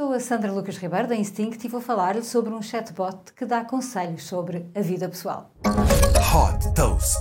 Sou a Sandra Lucas Ribeiro da Instinct e vou falar-lhe sobre um chatbot que dá conselhos sobre a vida pessoal. Hot Toast.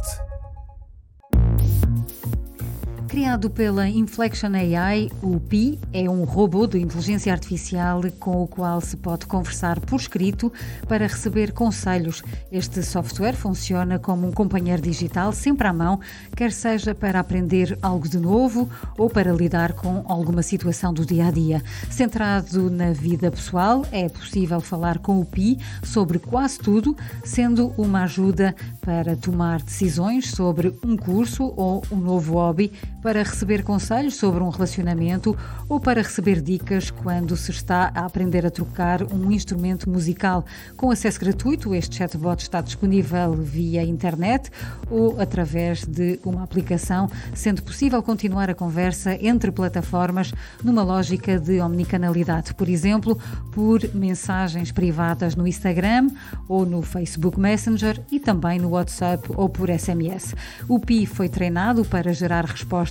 Criado pela Inflection AI, o Pi é um robô de inteligência artificial com o qual se pode conversar por escrito para receber conselhos. Este software funciona como um companheiro digital sempre à mão, quer seja para aprender algo de novo ou para lidar com alguma situação do dia a dia. Centrado na vida pessoal, é possível falar com o Pi sobre quase tudo, sendo uma ajuda para tomar decisões sobre um curso ou um novo hobby para receber conselhos sobre um relacionamento ou para receber dicas quando se está a aprender a trocar um instrumento musical. Com acesso gratuito, este chatbot está disponível via internet ou através de uma aplicação, sendo possível continuar a conversa entre plataformas numa lógica de omnicanalidade, por exemplo, por mensagens privadas no Instagram ou no Facebook Messenger e também no WhatsApp ou por SMS. O Pi foi treinado para gerar respostas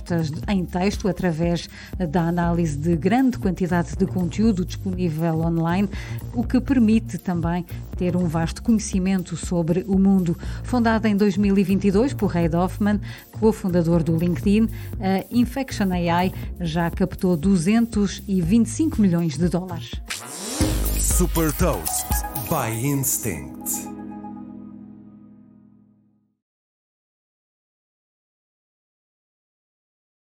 em texto através da análise de grande quantidade de conteúdo disponível online, o que permite também ter um vasto conhecimento sobre o mundo. Fundada em 2022 por Reid Hoffman, cofundador do LinkedIn, a Infection AI já captou 225 milhões de dólares. Super Toast by Instinct.